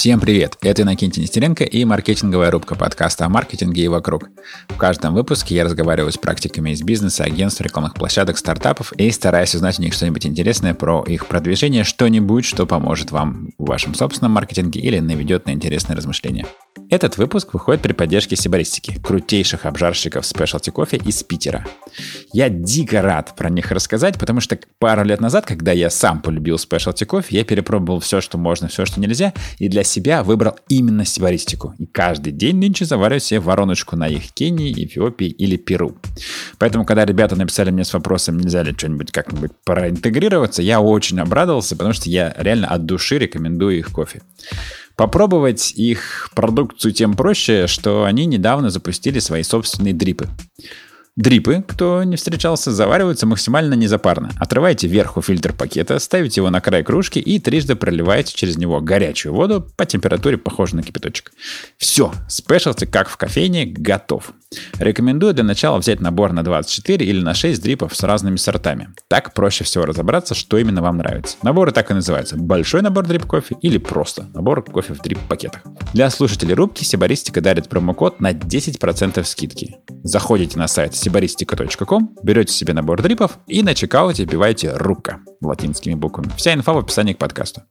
Всем привет! Это Иннокентий Нестеренко и маркетинговая рубка подкаста о маркетинге и вокруг. В каждом выпуске я разговариваю с практиками из бизнеса, агентств, рекламных площадок, стартапов и стараюсь узнать у них что-нибудь интересное про их продвижение, что-нибудь, что поможет вам в вашем собственном маркетинге или наведет на интересные размышления. Этот выпуск выходит при поддержке Сибаристики, крутейших обжарщиков спешлти кофе из Питера. Я дико рад про них рассказать, потому что пару лет назад, когда я сам полюбил спешлти кофе, я перепробовал все, что можно, все, что нельзя, и для себя выбрал именно сибаристику. И каждый день нынче завариваю себе вороночку на их Кении, Эфиопии или Перу. Поэтому, когда ребята написали мне с вопросом, нельзя ли что-нибудь как-нибудь проинтегрироваться, я очень обрадовался, потому что я реально от души рекомендую их кофе. Попробовать их продукцию тем проще, что они недавно запустили свои собственные дрипы. Дрипы, кто не встречался, завариваются максимально незапарно. Отрываете вверху фильтр пакета, ставите его на край кружки и трижды проливаете через него горячую воду по температуре, похожей на кипяточек. Все, спешлти, как в кофейне, готов. Рекомендую для начала взять набор на 24 или на 6 дрипов с разными сортами. Так проще всего разобраться, что именно вам нравится. Наборы так и называются. Большой набор дрип кофе или просто набор кофе в дрип пакетах. Для слушателей рубки Сибаристика дарит промокод на 10% скидки. Заходите на сайт sibaristica.com, берете себе набор дрипов и на чекауте вбиваете «Рубка» латинскими буквами. Вся инфа в описании к подкасту.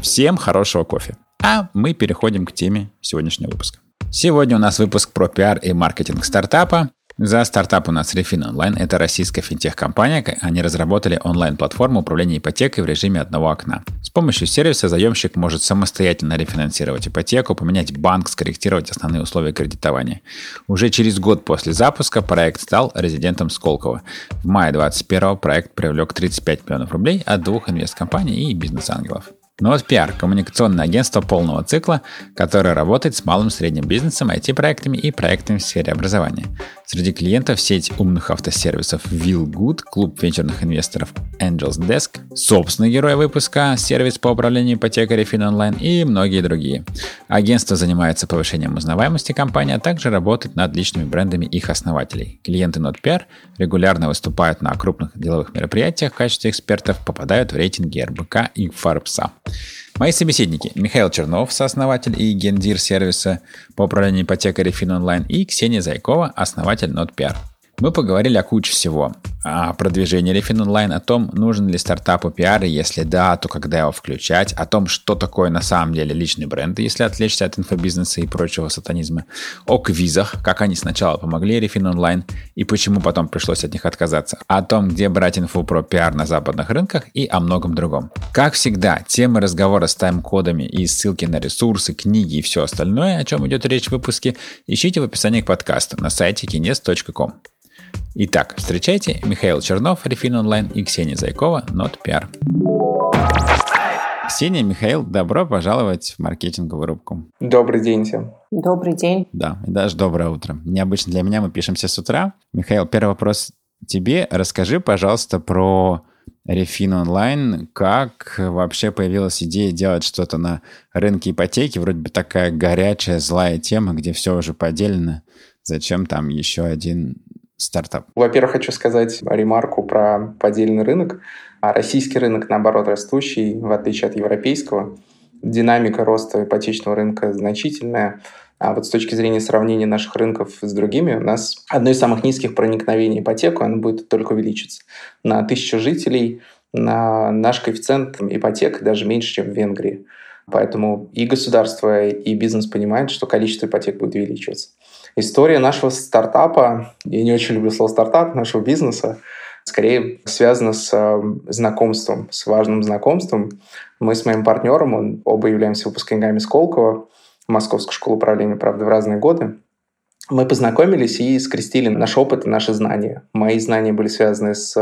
Всем хорошего кофе. А мы переходим к теме сегодняшнего выпуска. Сегодня у нас выпуск про пиар и маркетинг стартапа. За стартап у нас Refin Online. Это российская финтех-компания. Они разработали онлайн-платформу управления ипотекой в режиме одного окна. С помощью сервиса заемщик может самостоятельно рефинансировать ипотеку, поменять банк, скорректировать основные условия кредитования. Уже через год после запуска проект стал резидентом Сколково. В мае 2021 проект привлек 35 миллионов рублей от двух инвесткомпаний и бизнес-ангелов. NodePR – коммуникационное агентство полного цикла, которое работает с малым и средним бизнесом, IT-проектами и проектами в сфере образования. Среди клиентов сеть умных автосервисов Willgood, клуб венчурных инвесторов Angels Desk, собственный герой выпуска, сервис по управлению ипотекой FinOnline и многие другие. Агентство занимается повышением узнаваемости компании, а также работает над личными брендами их основателей. Клиенты NodePR регулярно выступают на крупных деловых мероприятиях в качестве экспертов, попадают в рейтинги РБК и Форбса. Мои собеседники Михаил Чернов, сооснователь и гендир сервиса по управлению ипотекой Refin Online и Ксения Зайкова, основатель NotPR. Мы поговорили о куче всего. О продвижении Refin Online, о том, нужен ли стартапу пиар, если да, то когда его включать, о том, что такое на самом деле личный бренд, если отвлечься от инфобизнеса и прочего сатанизма, о квизах, как они сначала помогли Refin Online и почему потом пришлось от них отказаться, о том, где брать инфу про пиар на западных рынках и о многом другом. Как всегда, темы разговора с тайм-кодами и ссылки на ресурсы, книги и все остальное, о чем идет речь в выпуске, ищите в описании к подкасту на сайте kines.com. Итак, встречайте Михаил Чернов, Рефин Онлайн и Ксения Зайкова, NotPR. Ксения, Михаил, добро пожаловать в маркетинговую рубку. Добрый день всем. Добрый день. Да, и даже доброе утро. Необычно для меня, мы пишемся с утра. Михаил, первый вопрос тебе. Расскажи, пожалуйста, про Рефин онлайн, как вообще появилась идея делать что-то на рынке ипотеки, вроде бы такая горячая, злая тема, где все уже поделено. Зачем там еще один стартап? Во-первых, хочу сказать ремарку про поддельный рынок. А российский рынок, наоборот, растущий, в отличие от европейского. Динамика роста ипотечного рынка значительная. А вот с точки зрения сравнения наших рынков с другими, у нас одно из самых низких проникновений ипотеку, оно будет только увеличиться. На тысячу жителей на наш коэффициент ипотек даже меньше, чем в Венгрии. Поэтому и государство, и бизнес понимают, что количество ипотек будет увеличиваться. История нашего стартапа, я не очень люблю слово стартап, нашего бизнеса, скорее связана с э, знакомством, с важным знакомством. Мы с моим партнером, он, оба являемся выпускниками Сколково, Московской школы управления, правда, в разные годы. Мы познакомились и скрестили наш опыт и наши знания. Мои знания были связаны с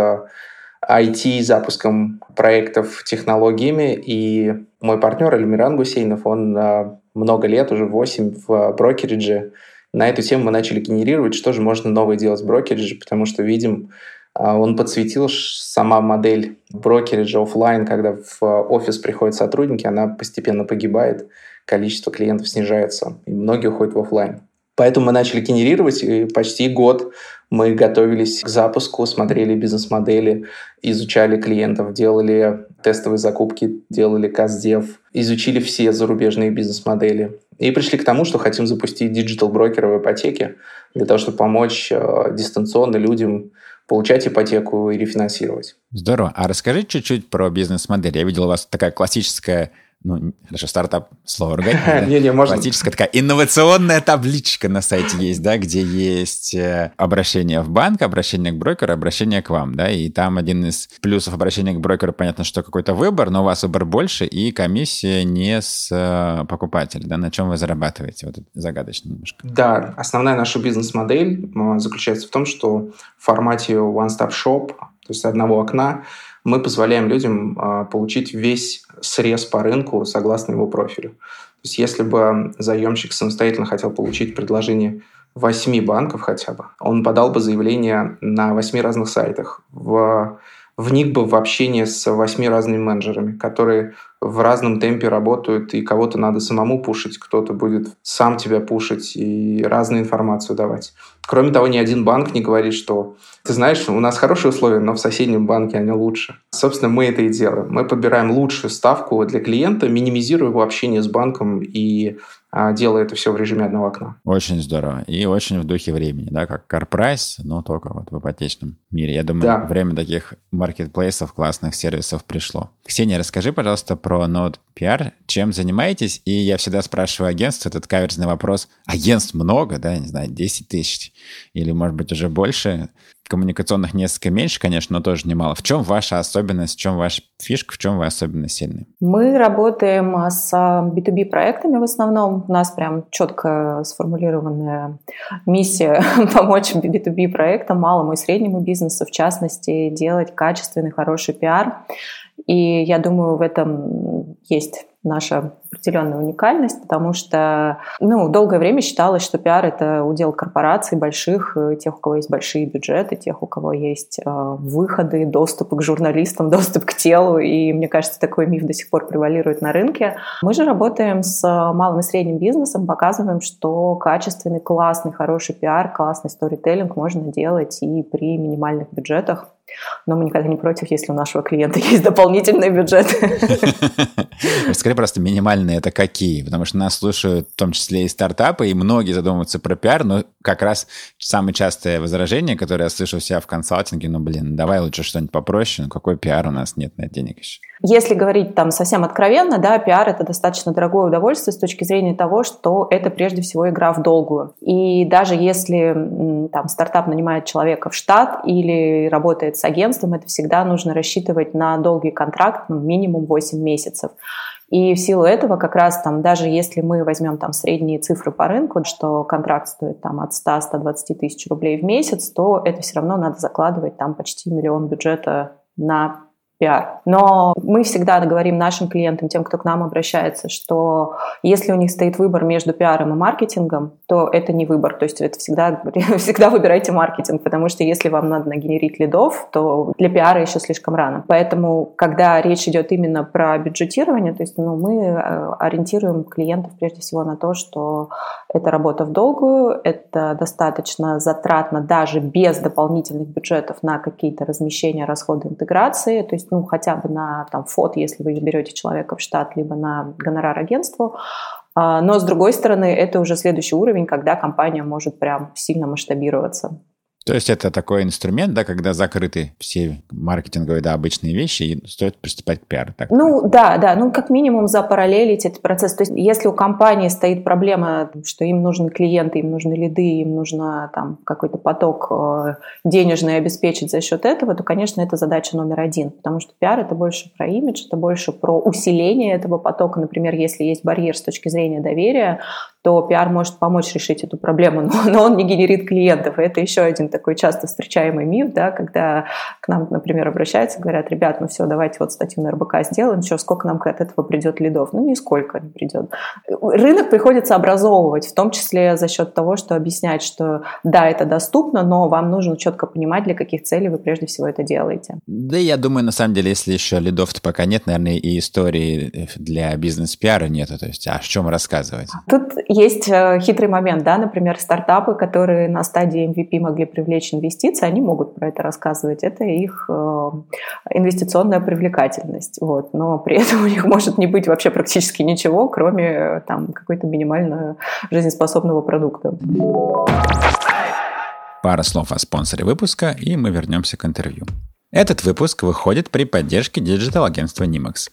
IT, запуском проектов технологиями, и мой партнер Эльмиран Гусейнов, он э, много лет, уже 8 в брокеридже, на эту тему мы начали генерировать, что же можно новое делать в брокеридже, потому что видим, а, он подсветил сама модель брокериджа офлайн, когда в офис приходят сотрудники, она постепенно погибает, количество клиентов снижается, и многие уходят в офлайн. Поэтому мы начали генерировать, и почти год мы готовились к запуску, смотрели бизнес-модели, изучали клиентов, делали тестовые закупки, делали custdev, изучили все зарубежные бизнес-модели. И пришли к тому, что хотим запустить digital-брокера в ипотеке для того, чтобы помочь э, дистанционно людям получать ипотеку и рефинансировать. Здорово. А расскажи чуть-чуть про бизнес-модель. Я видел у вас такая классическая ну, хорошо, стартап, слово ругать. Не, не, можно. Классическая такая инновационная табличка на сайте есть, да, где есть э, обращение в банк, обращение к брокеру, обращение к вам, да, и там один из плюсов обращения к брокеру, понятно, что какой-то выбор, но у вас выбор больше, и комиссия не с э, покупателя, да, на чем вы зарабатываете, вот это загадочно немножко. Да, основная наша бизнес-модель заключается в том, что в формате one-stop shop, то есть одного окна, мы позволяем людям получить весь срез по рынку согласно его профилю. То есть если бы заемщик самостоятельно хотел получить предложение восьми банков хотя бы, он подал бы заявление на восьми разных сайтах, в, вник бы в общение с восьми разными менеджерами, которые в разном темпе работают, и кого-то надо самому пушить, кто-то будет сам тебя пушить и разную информацию давать. Кроме того, ни один банк не говорит, что ты знаешь, у нас хорошие условия, но в соседнем банке они лучше. Собственно, мы это и делаем. Мы подбираем лучшую ставку для клиента, минимизируя его общение с банком и делая это все в режиме одного окна. Очень здорово. И очень в духе времени, да, как CarPrice, но только вот в ипотечном мире. Я думаю, да. время таких маркетплейсов, классных сервисов пришло. Ксения, расскажи, пожалуйста, про Node PR. Чем занимаетесь? И я всегда спрашиваю агентство этот каверзный вопрос. Агентств много, да, не знаю, 10 тысяч или, может быть, уже больше коммуникационных несколько меньше, конечно, но тоже немало. В чем ваша особенность, в чем ваша фишка, в чем вы особенно сильны? Мы работаем с B2B проектами в основном. У нас прям четко сформулированная миссия помочь B2B проектам, малому и среднему бизнесу, в частности, делать качественный, хороший пиар. И я думаю, в этом есть наша определенная уникальность, потому что ну, долгое время считалось, что пиар — это удел корпораций больших, э, тех, у кого есть большие бюджеты, тех, у кого есть э, выходы, доступ к журналистам, доступ к телу, и мне кажется, такой миф до сих пор превалирует на рынке. Мы же работаем с малым и средним бизнесом, показываем, что качественный, классный, хороший пиар, классный сторителлинг можно делать и при минимальных бюджетах, но мы никогда не против, если у нашего клиента есть дополнительный бюджет. Расскажи просто минимальные это какие, потому что нас слушают в том числе и стартапы, и многие задумываются про пиар, но как раз самое частое возражение, которое я слышу у себя в консалтинге, ну, блин, давай лучше что-нибудь попроще, ну, какой пиар у нас нет на денег еще. Если говорить там совсем откровенно, да, пиар – это достаточно дорогое удовольствие с точки зрения того, что это прежде всего игра в долгую. И даже если там стартап нанимает человека в штат или работает с агентством, это всегда нужно рассчитывать на долгий контракт, ну, минимум 8 месяцев. И в силу этого как раз там, даже если мы возьмем там средние цифры по рынку, что контракт стоит там от 100-120 тысяч рублей в месяц, то это все равно надо закладывать там почти миллион бюджета на пиар. Но мы всегда говорим нашим клиентам, тем, кто к нам обращается, что если у них стоит выбор между пиаром и маркетингом, то это не выбор. То есть это всегда, всегда выбирайте маркетинг, потому что если вам надо нагенерить лидов, то для пиара еще слишком рано. Поэтому, когда речь идет именно про бюджетирование, то есть ну, мы э, ориентируем клиентов прежде всего на то, что это работа в долгую, это достаточно затратно даже без дополнительных бюджетов на какие-то размещения, расходы интеграции. То есть ну, хотя бы на там, фот, если вы берете человека в штат, либо на гонорар агентству. А, но, с другой стороны, это уже следующий уровень, когда компания может прям сильно масштабироваться. То есть это такой инструмент, да, когда закрыты все маркетинговые, да, обычные вещи, и стоит приступать к пиару. Так ну, да, да, ну, как минимум запараллелить этот процесс. То есть если у компании стоит проблема, что им нужны клиенты, им нужны лиды, им нужно там какой-то поток э, денежный обеспечить за счет этого, то, конечно, это задача номер один, потому что пиар – это больше про имидж, это больше про усиление этого потока. Например, если есть барьер с точки зрения доверия, то пиар может помочь решить эту проблему, но, но он не генерит клиентов, и это еще один такой часто встречаемый миф, да, когда к нам, например, обращаются, говорят, ребят, ну все, давайте вот статью на РБК сделаем, что, сколько нам от этого придет лидов? Ну, нисколько не придет. Рынок приходится образовывать, в том числе за счет того, что объяснять, что да, это доступно, но вам нужно четко понимать, для каких целей вы прежде всего это делаете. Да, я думаю, на самом деле, если еще лидов-то пока нет, наверное, и истории для бизнес-пиара нету. То есть, а о чем рассказывать? Тут есть э, хитрый момент, да, например, стартапы, которые на стадии MVP могли привлечь инвестиции, они могут про это рассказывать. Это их э, инвестиционная привлекательность. Вот. Но при этом у них может не быть вообще практически ничего, кроме э, там, какой-то минимально жизнеспособного продукта. Пара слов о спонсоре выпуска, и мы вернемся к интервью. Этот выпуск выходит при поддержке digital-агентства Nimax.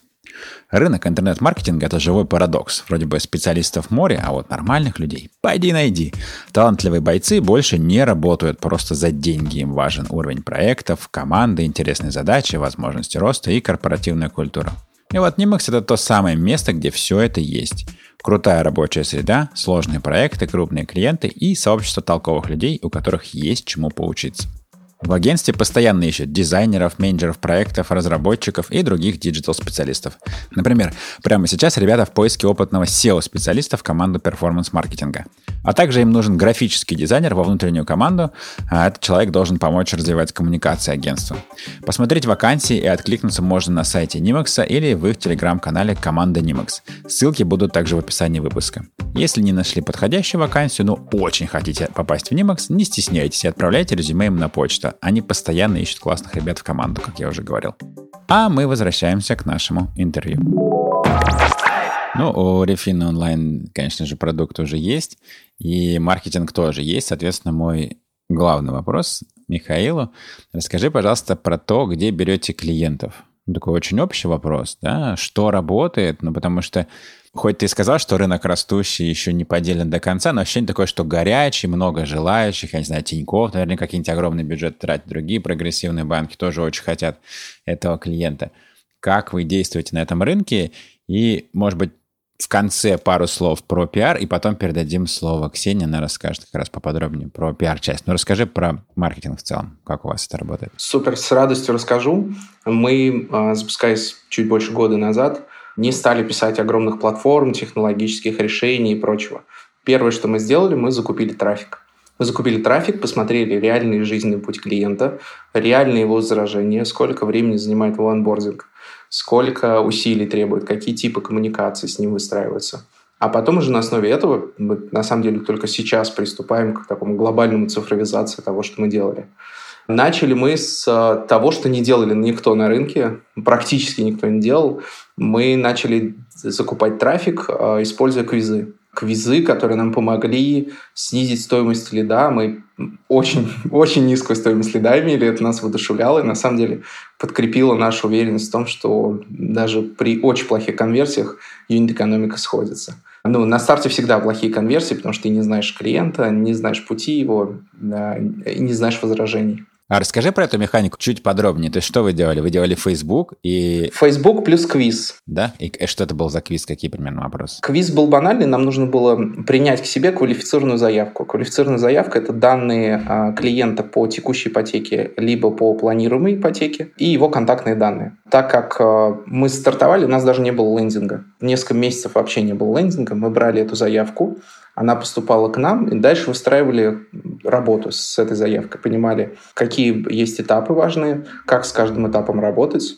Рынок интернет-маркетинга – это живой парадокс. Вроде бы специалистов море, а вот нормальных людей – пойди найди. Талантливые бойцы больше не работают просто за деньги. Им важен уровень проектов, команды, интересные задачи, возможности роста и корпоративная культура. И вот Nimax – это то самое место, где все это есть. Крутая рабочая среда, сложные проекты, крупные клиенты и сообщество толковых людей, у которых есть чему поучиться. В агентстве постоянно ищут дизайнеров, менеджеров проектов, разработчиков и других digital-специалистов. Например, прямо сейчас ребята в поиске опытного SEO-специалиста в команду перформанс-маркетинга. А также им нужен графический дизайнер во внутреннюю команду, а этот человек должен помочь развивать коммуникации агентства. Посмотреть вакансии и откликнуться можно на сайте Nimax или в их телеграм-канале «Команда Nimax». Ссылки будут также в описании выпуска. Если не нашли подходящую вакансию, но очень хотите попасть в Nimax, не стесняйтесь и отправляйте резюме им на почту они постоянно ищут классных ребят в команду, как я уже говорил. А мы возвращаемся к нашему интервью. Ну, у Refin онлайн, конечно же, продукт уже есть, и маркетинг тоже есть. Соответственно, мой главный вопрос Михаилу. Расскажи, пожалуйста, про то, где берете клиентов. Такой очень общий вопрос, да, что работает, ну, потому что хоть ты и сказал, что рынок растущий еще не поделен до конца, но ощущение такое, что горячий, много желающих, я не знаю, Тинькофф, наверное, какие-нибудь огромные бюджеты тратят, другие прогрессивные банки тоже очень хотят этого клиента. Как вы действуете на этом рынке? И, может быть, в конце пару слов про пиар, и потом передадим слово Ксении, она расскажет как раз поподробнее про пиар-часть. Ну, расскажи про маркетинг в целом, как у вас это работает. Супер, с радостью расскажу. Мы, а, запускаясь чуть больше года назад, не стали писать огромных платформ, технологических решений и прочего. Первое, что мы сделали, мы закупили трафик. Мы закупили трафик, посмотрели реальный жизненный путь клиента, реальные его возражения, сколько времени занимает его анбординг, сколько усилий требует, какие типы коммуникации с ним выстраиваются. А потом уже на основе этого мы на самом деле только сейчас приступаем к такому глобальному цифровизации того, что мы делали. Начали мы с э, того, что не делали никто на рынке, практически никто не делал. Мы начали закупать трафик, э, используя квизы. Квизы, которые нам помогли снизить стоимость лида. Мы очень, очень низкую стоимость лида имели, это нас воодушевляло и на самом деле подкрепило нашу уверенность в том, что даже при очень плохих конверсиях юнит-экономика сходится. Ну, на старте всегда плохие конверсии, потому что ты не знаешь клиента, не знаешь пути его не знаешь возражений. А расскажи про эту механику чуть подробнее. То есть что вы делали? Вы делали Facebook и... Facebook плюс квиз. Да? И что это был за квиз? Какие примерно вопросы? Квиз был банальный. Нам нужно было принять к себе квалифицированную заявку. Квалифицированная заявка – это данные а, клиента по текущей ипотеке, либо по планируемой ипотеке, и его контактные данные. Так как а, мы стартовали, у нас даже не было лендинга. Несколько месяцев вообще не было лендинга. Мы брали эту заявку, она поступала к нам, и дальше выстраивали работу с этой заявкой, понимали, какие есть этапы важные, как с каждым этапом работать,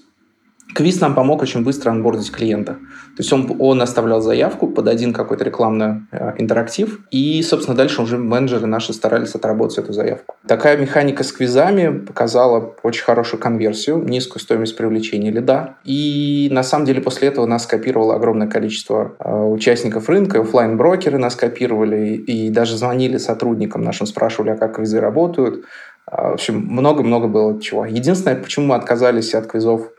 Квиз нам помог очень быстро анбордить клиента. То есть он, он оставлял заявку под один какой-то рекламный э, интерактив, и, собственно, дальше уже менеджеры наши старались отработать эту заявку. Такая механика с квизами показала очень хорошую конверсию, низкую стоимость привлечения лида, и на самом деле после этого нас копировало огромное количество э, участников рынка, офлайн брокеры нас копировали, и даже звонили сотрудникам нашим, спрашивали, а как квизы работают. Э, в общем, много-много было чего. Единственное, почему мы отказались от квизов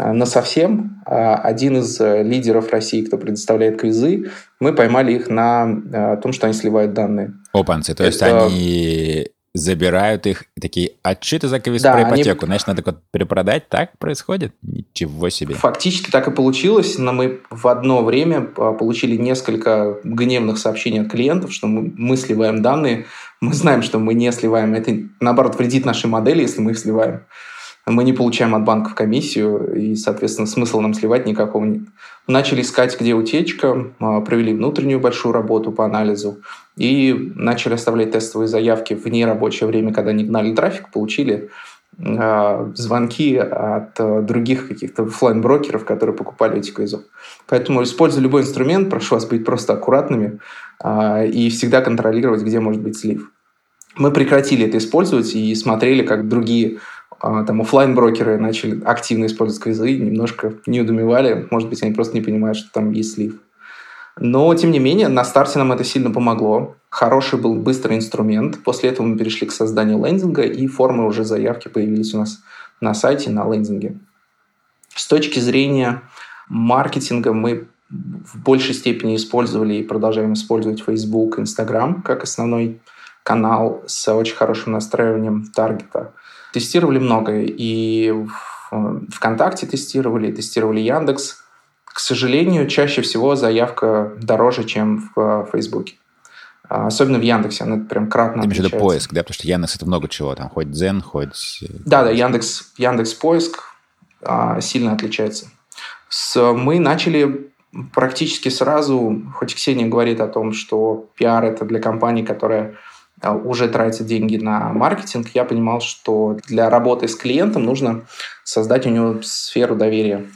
на совсем э, один из э, лидеров России, кто предоставляет квизы, мы поймали их на том, что они сливают данные. Опанцы, то есть Это... они забирают их, такие, отчеты за квиз да, про ипотеку, они... значит, надо перепродать, так происходит? Ничего себе. Фактически так и получилось, но мы в одно время а, получили несколько гневных сообщений от клиентов, что мы, мы сливаем данные, мы знаем, что мы не сливаем. Это, наоборот, вредит нашей модели, если мы их сливаем. Мы не получаем от банков комиссию, и, соответственно, смысла нам сливать никакого нет. Начали искать, где утечка, а, провели внутреннюю большую работу по анализу и начали оставлять тестовые заявки в нерабочее время, когда не гнали трафик, получили а, звонки от а, других каких-то офлайн брокеров которые покупали эти квизов. Поэтому используя любой инструмент, прошу вас быть просто аккуратными и всегда контролировать, где может быть слив. Мы прекратили это использовать и смотрели, как другие там офлайн брокеры начали активно использовать квизы, немножко не удумевали, может быть, они просто не понимают, что там есть слив. Но, тем не менее, на старте нам это сильно помогло. Хороший был быстрый инструмент. После этого мы перешли к созданию лендинга, и формы уже заявки появились у нас на сайте, на лендинге. С точки зрения маркетинга мы в большей степени использовали и продолжаем использовать Facebook, Instagram как основной канал с очень хорошим настраиванием таргета. Тестировали многое. И ВКонтакте тестировали, тестировали Яндекс. К сожалению, чаще всего заявка дороже, чем в Фейсбуке. А, особенно в Яндексе, она прям кратно в виду поиск, да? Потому что Яндекс это много чего, там хоть Дзен, хоть... Да, да, Яндекс, Яндекс поиск а, сильно отличается. С, мы начали практически сразу, хоть Ксения говорит о том, что пиар это для компании, которая уже тратит деньги на маркетинг, я понимал, что для работы с клиентом нужно создать у него сферу доверия.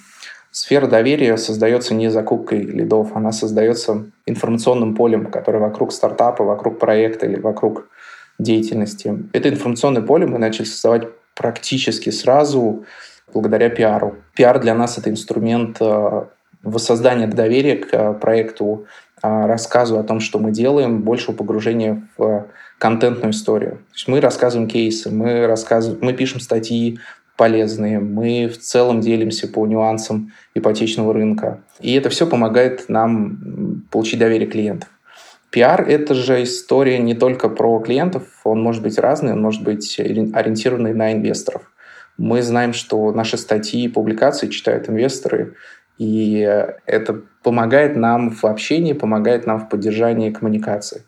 Сфера доверия создается не закупкой лидов, она создается информационным полем, которое вокруг стартапа, вокруг проекта или вокруг деятельности. Это информационное поле мы начали создавать практически сразу благодаря пиару. Пиар для нас — это инструмент а, воссоздания доверия к проекту, а, рассказу о том, что мы делаем, большего погружения в контентную историю. То есть мы рассказываем кейсы, мы, рассказываем, мы пишем статьи полезные, мы в целом делимся по нюансам ипотечного рынка. И это все помогает нам получить доверие клиентов. Пиар — это же история не только про клиентов, он может быть разный, он может быть ориентированный на инвесторов. Мы знаем, что наши статьи и публикации читают инвесторы, и это помогает нам в общении, помогает нам в поддержании коммуникации.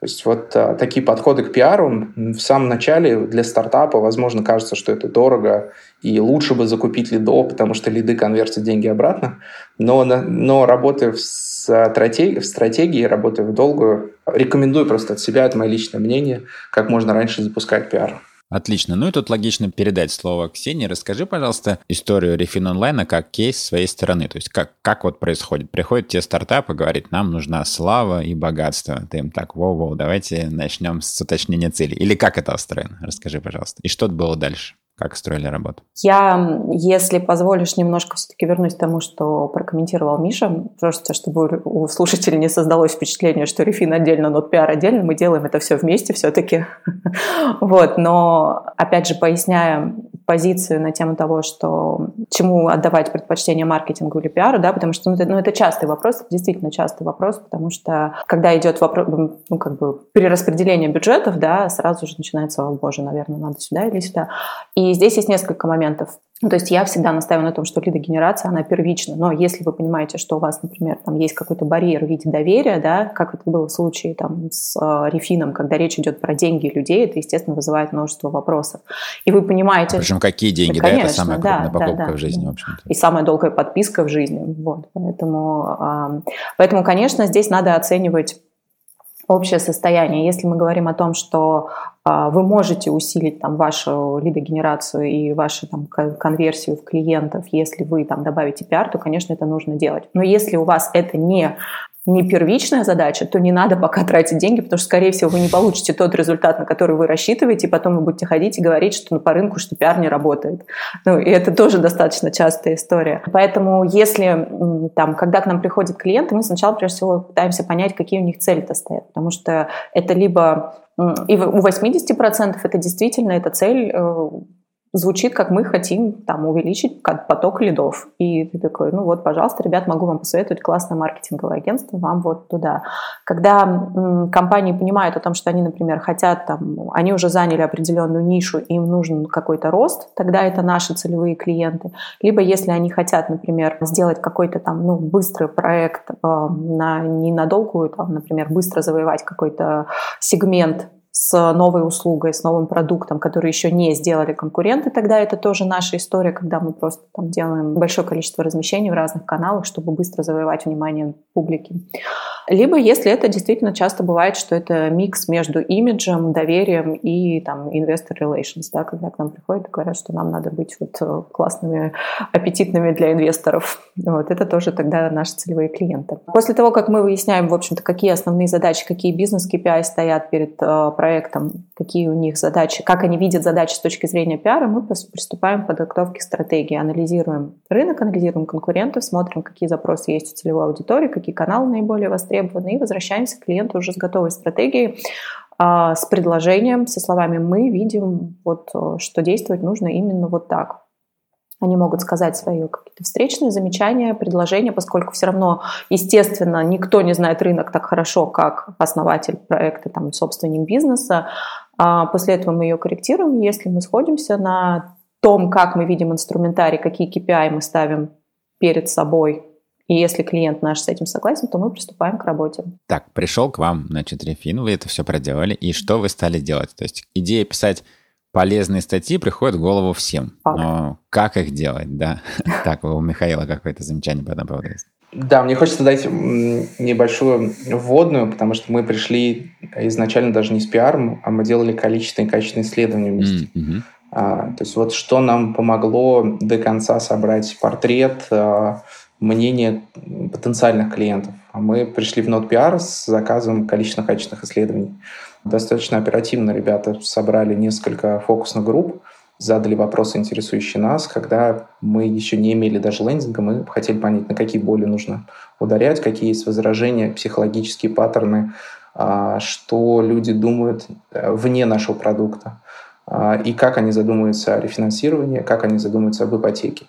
То есть вот а, такие подходы к пиару в самом начале для стартапа, возможно, кажется, что это дорого, и лучше бы закупить лидо, потому что лиды конвертят деньги обратно. Но, но работая в стратегии, в стратегии, работая в долгую, рекомендую просто от себя, это мое личное мнение, как можно раньше запускать пиар. Отлично. Ну и тут логично передать слово Ксении. Расскажи, пожалуйста, историю Рефин онлайна как кейс своей стороны. То есть как, как вот происходит? Приходит тебе стартап и говорит, нам нужна слава и богатство. Ты им так, воу-воу, давайте начнем с уточнения целей. Или как это устроено? Расскажи, пожалуйста. И что было дальше? Как строили работу? Я, если позволишь, немножко все-таки вернусь к тому, что прокомментировал Миша, просто чтобы у слушателей не создалось впечатление, что рефин отдельно, нот пиар отдельно, мы делаем это все вместе все-таки. вот, но, опять же, поясняя позицию на тему того, что чему отдавать предпочтение маркетингу или пиару, да, потому что ну, это, ну, это частый вопрос, действительно частый вопрос, потому что когда идет вопрос, ну, как бы перераспределение бюджетов, да, сразу же начинается, о боже, наверное, надо сюда или сюда. И здесь есть несколько моментов. Ну, то есть я всегда настаиваю на том, что лидогенерация, она первична. Но если вы понимаете, что у вас, например, там есть какой-то барьер в виде доверия, да, как это было в случае там, с э, рефином, когда речь идет про деньги людей, это, естественно, вызывает множество вопросов. И вы понимаете... Причем какие деньги, да, конечно, да это самая крупная да, покупка да, да, в жизни, в общем-то. И самая долгая подписка в жизни. Вот. Поэтому, э, поэтому, конечно, здесь надо оценивать общее состояние. Если мы говорим о том, что а, вы можете усилить там, вашу лидогенерацию и вашу там, конверсию в клиентов, если вы там, добавите пиар, то, конечно, это нужно делать. Но если у вас это не не первичная задача, то не надо пока тратить деньги, потому что, скорее всего, вы не получите тот результат, на который вы рассчитываете, и потом вы будете ходить и говорить, что ну, по рынку, что пиар не работает. Ну, и это тоже достаточно частая история. Поэтому если там, когда к нам приходят клиенты, мы сначала, прежде всего, пытаемся понять, какие у них цели-то стоят, потому что это либо и у 80% это действительно эта цель э, звучит, как мы хотим там увеличить поток лидов. И ты такой, ну вот, пожалуйста, ребят, могу вам посоветовать классное маркетинговое агентство, вам вот туда. Когда м, компании понимают о том, что они, например, хотят там, они уже заняли определенную нишу, им нужен какой-то рост, тогда это наши целевые клиенты. Либо если они хотят, например, сделать какой-то там, ну, быстрый проект э, на ненадолгую, там, например, быстро завоевать какой-то сегмент с новой услугой, с новым продуктом, который еще не сделали конкуренты, тогда это тоже наша история, когда мы просто там делаем большое количество размещений в разных каналах, чтобы быстро завоевать внимание публики. Либо, если это действительно часто бывает, что это микс между имиджем, доверием и там investor relations, да, когда к нам приходят и говорят, что нам надо быть вот э, классными, аппетитными для инвесторов. Вот это тоже тогда наши целевые клиенты. После того, как мы выясняем, в общем-то, какие основные задачи, какие бизнес-KPI стоят перед э, проектом, какие у них задачи, как они видят задачи с точки зрения пиара, мы приступаем к подготовке стратегии, анализируем рынок, анализируем конкурентов, смотрим, какие запросы есть у целевой аудитории, какие каналы наиболее востребованы, и возвращаемся к клиенту уже с готовой стратегией, а, с предложением, со словами «мы видим, вот, что действовать нужно именно вот так». Они могут сказать свои какие-то встречные замечания, предложения, поскольку все равно, естественно, никто не знает рынок так хорошо, как основатель проекта, там, собственник бизнеса. А после этого мы ее корректируем. Если мы сходимся на том, как мы видим инструментарий, какие KPI мы ставим перед собой, и если клиент наш с этим согласен, то мы приступаем к работе. Так, пришел к вам, значит, Рефин, вы это все проделали, и что вы стали делать? То есть идея писать полезные статьи приходят в голову всем. Но как их делать, да? Так, у Михаила какое-то замечание по этому поводу есть. Да, мне хочется дать небольшую вводную, потому что мы пришли изначально даже не с пиаром, а мы делали количественные и качественные исследования вместе. Mm-hmm. А, то есть вот что нам помогло до конца собрать портрет а, мнения потенциальных клиентов. А мы пришли в NotPR с заказом количественных качественных исследований. Достаточно оперативно ребята собрали несколько фокусных групп, задали вопросы, интересующие нас. Когда мы еще не имели даже лендинга, мы хотели понять, на какие боли нужно ударять, какие есть возражения, психологические паттерны, а, что люди думают э, вне нашего продукта, а, и как они задумываются о рефинансировании, как они задумываются об ипотеке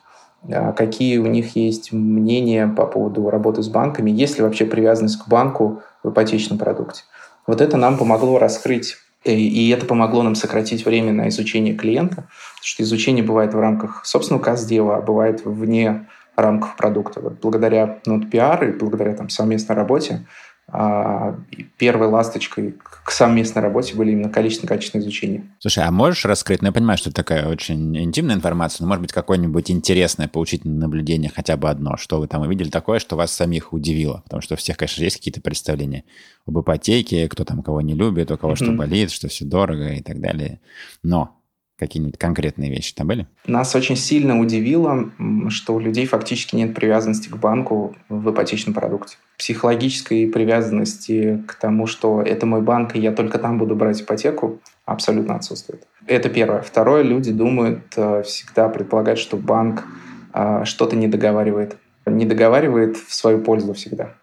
а, какие у них есть мнения по поводу работы с банками, есть ли вообще привязанность к банку в ипотечном продукте. Вот это нам помогло раскрыть э, и это помогло нам сократить время на изучение клиента, потому что изучение бывает в рамках собственного каздела, а бывает вне рамках продукта. Вот благодаря NotePR и благодаря там, совместной работе первой ласточкой к совместной работе были именно количественно-качественное изучение. Слушай, а можешь раскрыть, ну я понимаю, что это такая очень интимная информация, но может быть какое-нибудь интересное поучительное наблюдение, хотя бы одно, что вы там увидели такое, что вас самих удивило, потому что у всех, конечно, есть какие-то представления об ипотеке, кто там кого не любит, у кого mm-hmm. что болит, что все дорого и так далее. Но Какие-нибудь конкретные вещи там были? Нас очень сильно удивило, что у людей фактически нет привязанности к банку в ипотечном продукте. Психологической привязанности к тому, что это мой банк, и я только там буду брать ипотеку, абсолютно отсутствует. Это первое. Второе, люди думают, э, всегда предполагают, что банк э, что-то не договаривает. Не договаривает в свою пользу всегда.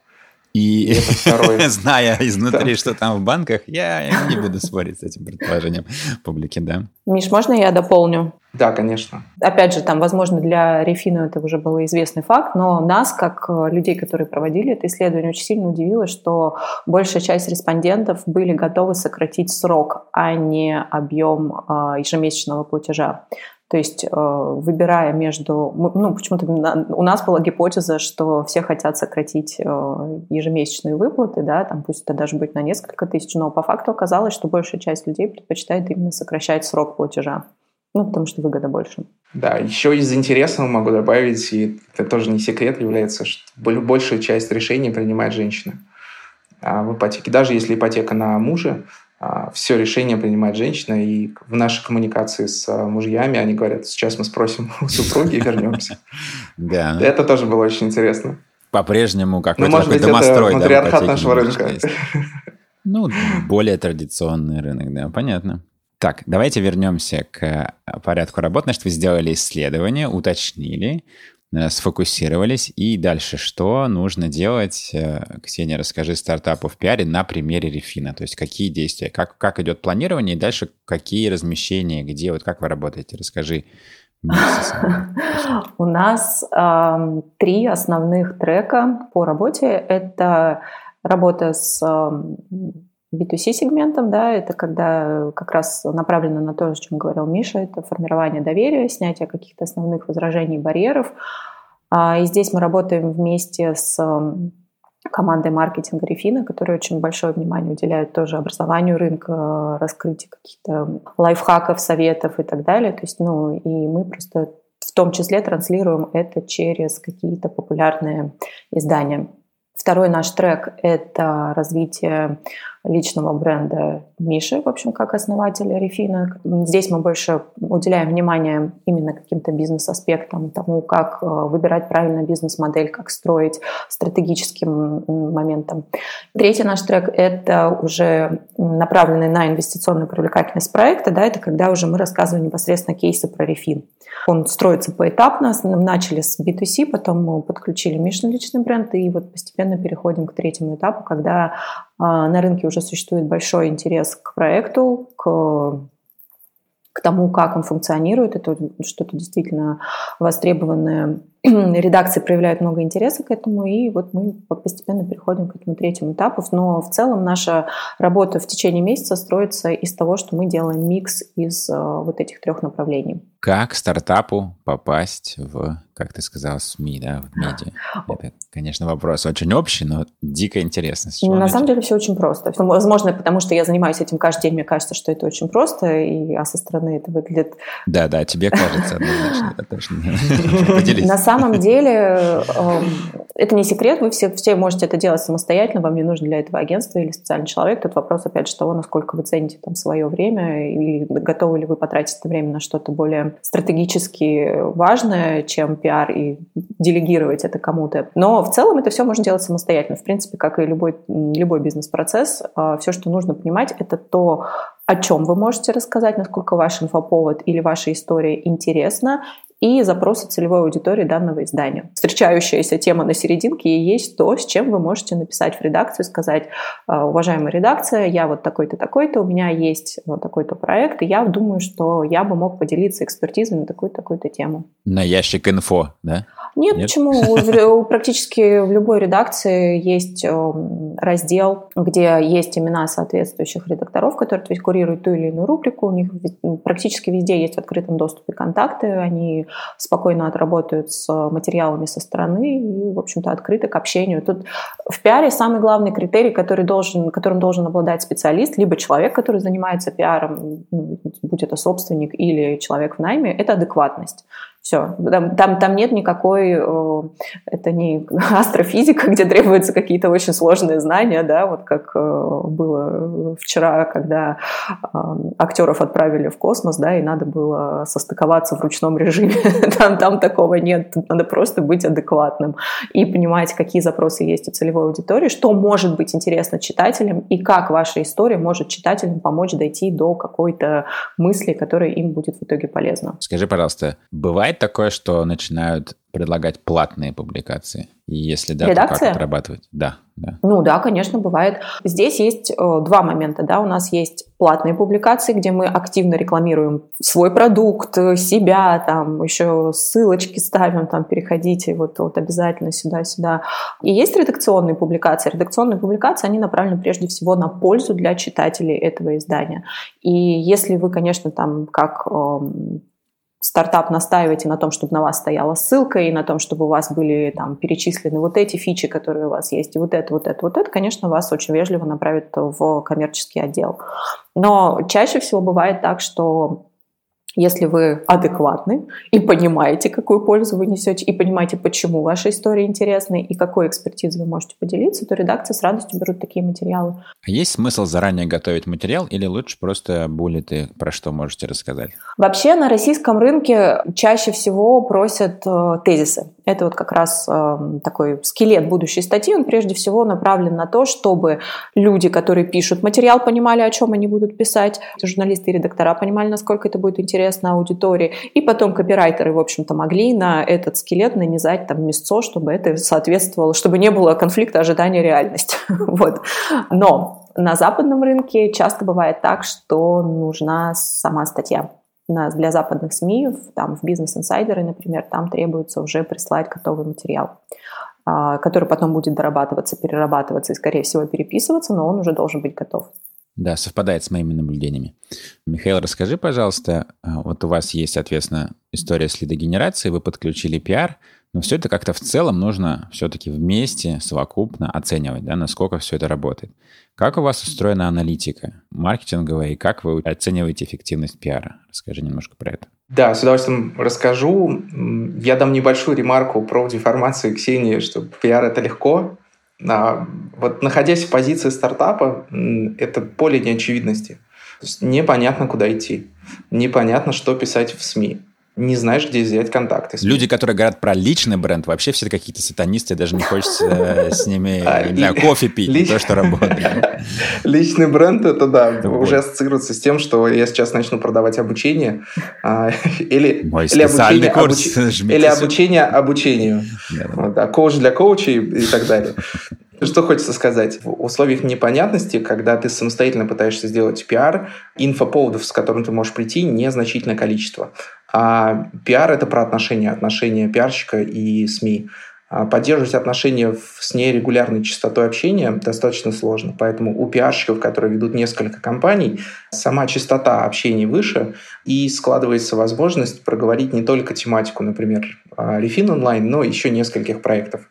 И зная изнутри, что там в банках, я не буду спорить с этим предположением публики, да. Миш, можно я дополню? Да, конечно. Опять же, там, возможно, для Рефина это уже был известный факт, но нас, как э, людей, которые проводили это исследование, очень сильно удивило, что большая часть респондентов были готовы сократить срок, а не объем э, ежемесячного платежа. То есть, э, выбирая между... Ну, почему-то у нас была гипотеза, что все хотят сократить э, ежемесячные выплаты, да, там пусть это даже будет на несколько тысяч, но по факту оказалось, что большая часть людей предпочитает именно сокращать срок платежа. Ну, потому что выгода больше. Да, еще из интересного могу добавить, и это тоже не секрет является, что большую часть решений принимает женщина а в ипотеке. Даже если ипотека на мужа, все решение принимает женщина, и в нашей коммуникации с а, мужьями они говорят, сейчас мы спросим у супруги и вернемся. Да. Это тоже было очень интересно. По-прежнему какой-то ну, такой домострой. Это матриархат нашего рынка. Ну, более традиционный рынок, да, понятно. Так, давайте вернемся к порядку работы. Значит, вы сделали исследование, уточнили, сфокусировались. И дальше, что нужно делать? Э, Ксения, расскажи стартапу в пиаре на примере Рефина. То есть какие действия, как, как идет планирование, и дальше какие размещения, где, вот как вы работаете? Расскажи. У нас э, три основных трека по работе. Это работа с B2C-сегментом, да, это когда как раз направлено на то, о чем говорил Миша, это формирование доверия, снятие каких-то основных возражений, барьеров. А, и здесь мы работаем вместе с командой маркетинга Рефина, которые очень большое внимание уделяют тоже образованию рынка, раскрытию каких-то лайфхаков, советов и так далее. То есть, ну, и мы просто в том числе транслируем это через какие-то популярные издания. Второй наш трек – это развитие личного бренда Миши, в общем, как основателя Рефина. Здесь мы больше уделяем внимание именно каким-то бизнес-аспектам, тому, как э, выбирать правильно бизнес-модель, как строить стратегическим моментом. Третий наш трек – это уже направленный на инвестиционную привлекательность проекта. Да, это когда уже мы рассказываем непосредственно кейсы про Рефин. Он строится поэтапно. Начали с B2C, потом мы подключили Мишин личный бренд, и вот постепенно переходим к третьему этапу, когда на рынке уже существует большой интерес к проекту, к к тому, как он функционирует. Это что-то действительно востребованное. Редакции проявляют много интереса к этому, и вот мы постепенно переходим к этому третьему этапу. Но в целом наша работа в течение месяца строится из того, что мы делаем микс из а, вот этих трех направлений. Как стартапу попасть в, как ты сказал, СМИ, да, в медиа? Это, конечно, вопрос очень общий, но дико интересно. На начать? самом деле все очень просто. Возможно, потому что я занимаюсь этим каждый день, мне кажется, что это очень просто, и, а со стороны это выглядит... Да, да, тебе кажется однозначно, это точно. Поделись. На самом деле эм, это не секрет, вы все, все можете это делать самостоятельно, вам не нужно для этого агентство или специальный человек. Тут вопрос, опять же, того, насколько вы цените там свое время, и готовы ли вы потратить это время на что-то более стратегически важное, чем пиар и делегировать это кому-то. Но в целом это все можно делать самостоятельно. В принципе, как и любой, любой бизнес-процесс, а, все, что нужно понимать, это то, о чем вы можете рассказать, насколько ваш инфоповод или ваша история интересна, и запросы целевой аудитории данного издания. Встречающаяся тема на серединке и есть то, с чем вы можете написать в редакцию, сказать, «А, уважаемая редакция, я вот такой-то, такой-то, у меня есть вот такой-то проект, и я думаю, что я бы мог поделиться экспертизой на такую-то, такую-то тему. На ящик инфо, да? Нет, Нет? почему? Практически в любой редакции есть эм, раздел, где есть имена соответствующих редакторов, которые то есть, курируют ту или иную рубрику. У них практически везде есть в открытом доступе контакты. Они спокойно отработают с материалами со стороны и, в общем-то, открыты к общению. Тут в пиаре самый главный критерий, который должен, которым должен обладать специалист, либо человек, который занимается пиаром, будь это собственник или человек в найме, это адекватность. Все. Там, там, там нет никакой... Э, это не астрофизика, где требуются какие-то очень сложные знания, да, вот как э, было вчера, когда э, актеров отправили в космос, да, и надо было состыковаться в ручном режиме. Там, там такого нет. Надо просто быть адекватным и понимать, какие запросы есть у целевой аудитории, что может быть интересно читателям и как ваша история может читателям помочь дойти до какой-то мысли, которая им будет в итоге полезна. Скажи, пожалуйста, бывает такое, что начинают предлагать платные публикации? И если да, Редакция? то как отрабатывать? Да, да. Ну да, конечно, бывает. Здесь есть э, два момента. Да? У нас есть платные публикации, где мы активно рекламируем свой продукт, себя, там еще ссылочки ставим, там переходите вот, вот обязательно сюда-сюда. И есть редакционные публикации. Редакционные публикации, они направлены прежде всего на пользу для читателей этого издания. И если вы, конечно, там как эм, стартап настаиваете на том, чтобы на вас стояла ссылка, и на том, чтобы у вас были там перечислены вот эти фичи, которые у вас есть, и вот это, вот это, вот это, конечно, вас очень вежливо направят в коммерческий отдел. Но чаще всего бывает так, что если вы адекватны и понимаете, какую пользу вы несете, и понимаете, почему ваша история интересна, и какой экспертизой вы можете поделиться, то редакции с радостью берут такие материалы. А есть смысл заранее готовить материал или лучше просто буллеты, про что можете рассказать? Вообще на российском рынке чаще всего просят э, тезисы. Это вот как раз э, такой скелет будущей статьи. Он прежде всего направлен на то, чтобы люди, которые пишут материал, понимали, о чем они будут писать, журналисты и редактора понимали, насколько это будет интересно, интересно аудитории, и потом копирайтеры, в общем-то, могли на этот скелет нанизать там мясцо, чтобы это соответствовало, чтобы не было конфликта ожидания реальности. вот. Но на западном рынке часто бывает так, что нужна сама статья для западных СМИ, там, в бизнес-инсайдеры, например, там требуется уже прислать готовый материал, а, который потом будет дорабатываться, перерабатываться и, скорее всего, переписываться, но он уже должен быть готов. Да, совпадает с моими наблюдениями. Михаил, расскажи, пожалуйста, а, вот у вас есть, соответственно, история с лидогенерацией, вы подключили пиар – но все это как-то в целом нужно все-таки вместе, совокупно оценивать, да, насколько все это работает. Как у вас устроена аналитика маркетинговая, и как вы оцениваете эффективность пиара? Расскажи немножко про это. Да, с удовольствием расскажу. Я дам небольшую ремарку про деформацию Ксении, что пиар – это легко. А вот находясь в позиции стартапа, это поле неочевидности. То есть непонятно, куда идти, непонятно, что писать в СМИ не знаешь, где взять контакты. Люди, которые говорят про личный бренд, вообще все какие-то сатанисты, даже не хочется э, с ними а, кофе пить, не то, что работает. Личный бренд, это да, уже ассоциируется с тем, что я сейчас начну продавать обучение а, или или обучение обучению. Коуч для коучей и так далее. Что хочется сказать? В условиях непонятности, когда ты самостоятельно пытаешься сделать пиар, инфоповодов, с которым ты можешь прийти, незначительное количество. А пиар – это про отношения, отношения пиарщика и СМИ. А поддерживать отношения с нерегулярной частотой общения достаточно сложно. Поэтому у пиарщиков, которые ведут несколько компаний, сама частота общения выше, и складывается возможность проговорить не только тематику, например, Refin онлайн, но еще нескольких проектов.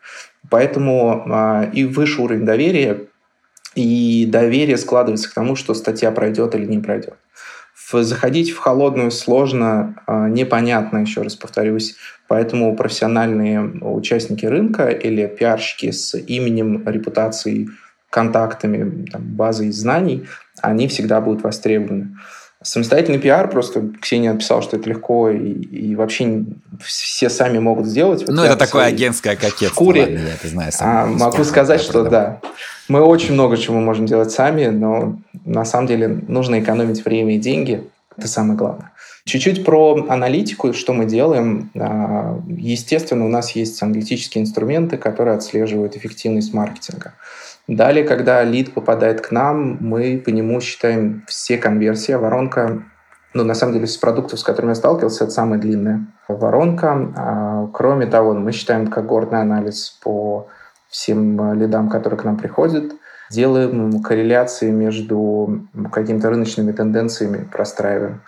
Поэтому а, и выше уровень доверия, и доверие складывается к тому, что статья пройдет или не пройдет. Заходить в холодную сложно, а, непонятно, еще раз повторюсь. Поэтому профессиональные участники рынка или пиарщики с именем, репутацией, контактами, там, базой знаний, они всегда будут востребованы. Самостоятельный пиар, просто Ксения написала, что это легко и, и вообще все сами могут сделать. Ну, это такое агентское кокетство. Шкуре. Ладно, я это знаю. А, могу сказать, что да, мы очень много чего можем делать сами, но на самом деле нужно экономить время и деньги. Это самое главное. Чуть-чуть про аналитику, что мы делаем. А, естественно, у нас есть аналитические инструменты, которые отслеживают эффективность маркетинга. Далее, когда лид попадает к нам, мы по нему считаем все конверсии. Воронка, ну, на самом деле, из продуктов, с которыми я сталкивался, это самая длинная воронка. А, кроме того, мы считаем когортный анализ по всем лидам, которые к нам приходят. Делаем корреляции между какими-то рыночными тенденциями, простраиваем.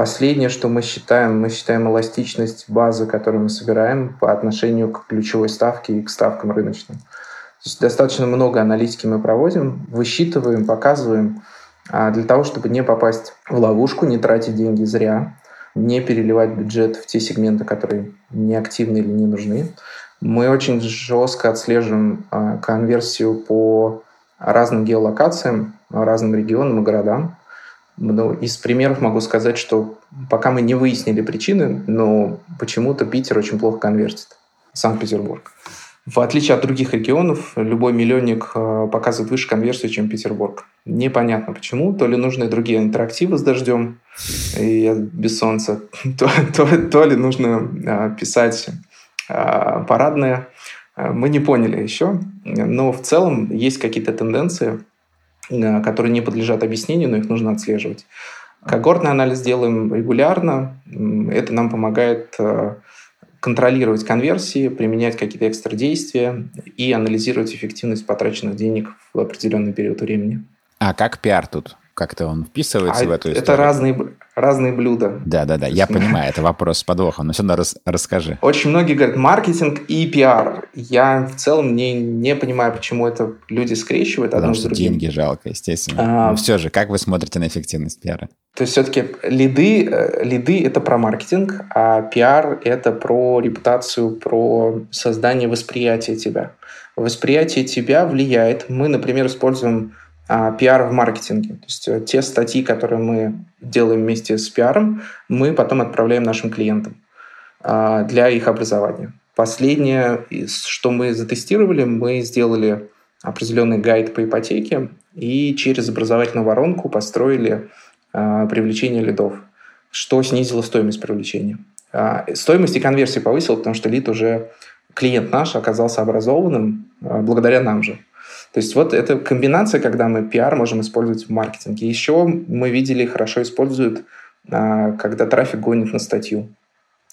Последнее, что мы считаем, мы считаем эластичность базы, которую мы собираем по отношению к ключевой ставке и к ставкам рыночным. То есть достаточно много аналитики мы проводим, высчитываем, показываем, а, для того, чтобы не попасть в ловушку, не тратить деньги зря, не переливать бюджет в те сегменты, которые не активны или не нужны. Мы очень жестко отслеживаем а, конверсию по разным геолокациям, разным регионам и городам. Ну, из примеров могу сказать, что пока мы не выяснили причины, но почему-то Питер очень плохо конвертит. Санкт-Петербург. В отличие от других регионов, любой миллионник э, показывает выше конверсию, чем Петербург. Непонятно почему. То ли нужны другие интерактивы с дождем и без солнца, то, то, то ли нужно э, писать э, парадное. Мы не поняли еще. Но в целом есть какие-то тенденции, которые не подлежат объяснению, но их нужно отслеживать. Когортный анализ делаем регулярно. Это нам помогает контролировать конверсии, применять какие-то экстра действия и анализировать эффективность потраченных денег в определенный период времени. А как пиар тут? Как-то он вписывается а в эту историю? Это разные, разные блюда. Да-да-да, я понимаю, это вопрос с подвохом, но все равно рас, расскажи. Очень многие говорят маркетинг и пиар. Я в целом не, не понимаю, почему это люди скрещивают Потому что деньги жалко, естественно. А, но все же, как вы смотрите на эффективность пиара? То есть все-таки лиды, э, лиды – это про маркетинг, а пиар – это про репутацию, про создание восприятия тебя. Восприятие тебя влияет. Мы, например, используем пиар в маркетинге. То есть э, те статьи, которые мы делаем вместе с пиаром, мы потом отправляем нашим клиентам а, для их образования. Последнее, что мы затестировали, мы сделали определенный гайд по ипотеке и через образовательную воронку построили а, привлечение лидов. что снизило стоимость привлечения. А, стоимость и конверсии повысила, потому что лид уже, клиент наш оказался образованным а, благодаря нам же. То есть вот это комбинация, когда мы пиар можем использовать в маркетинге. Еще мы видели, хорошо используют, а, когда трафик гонит на статью.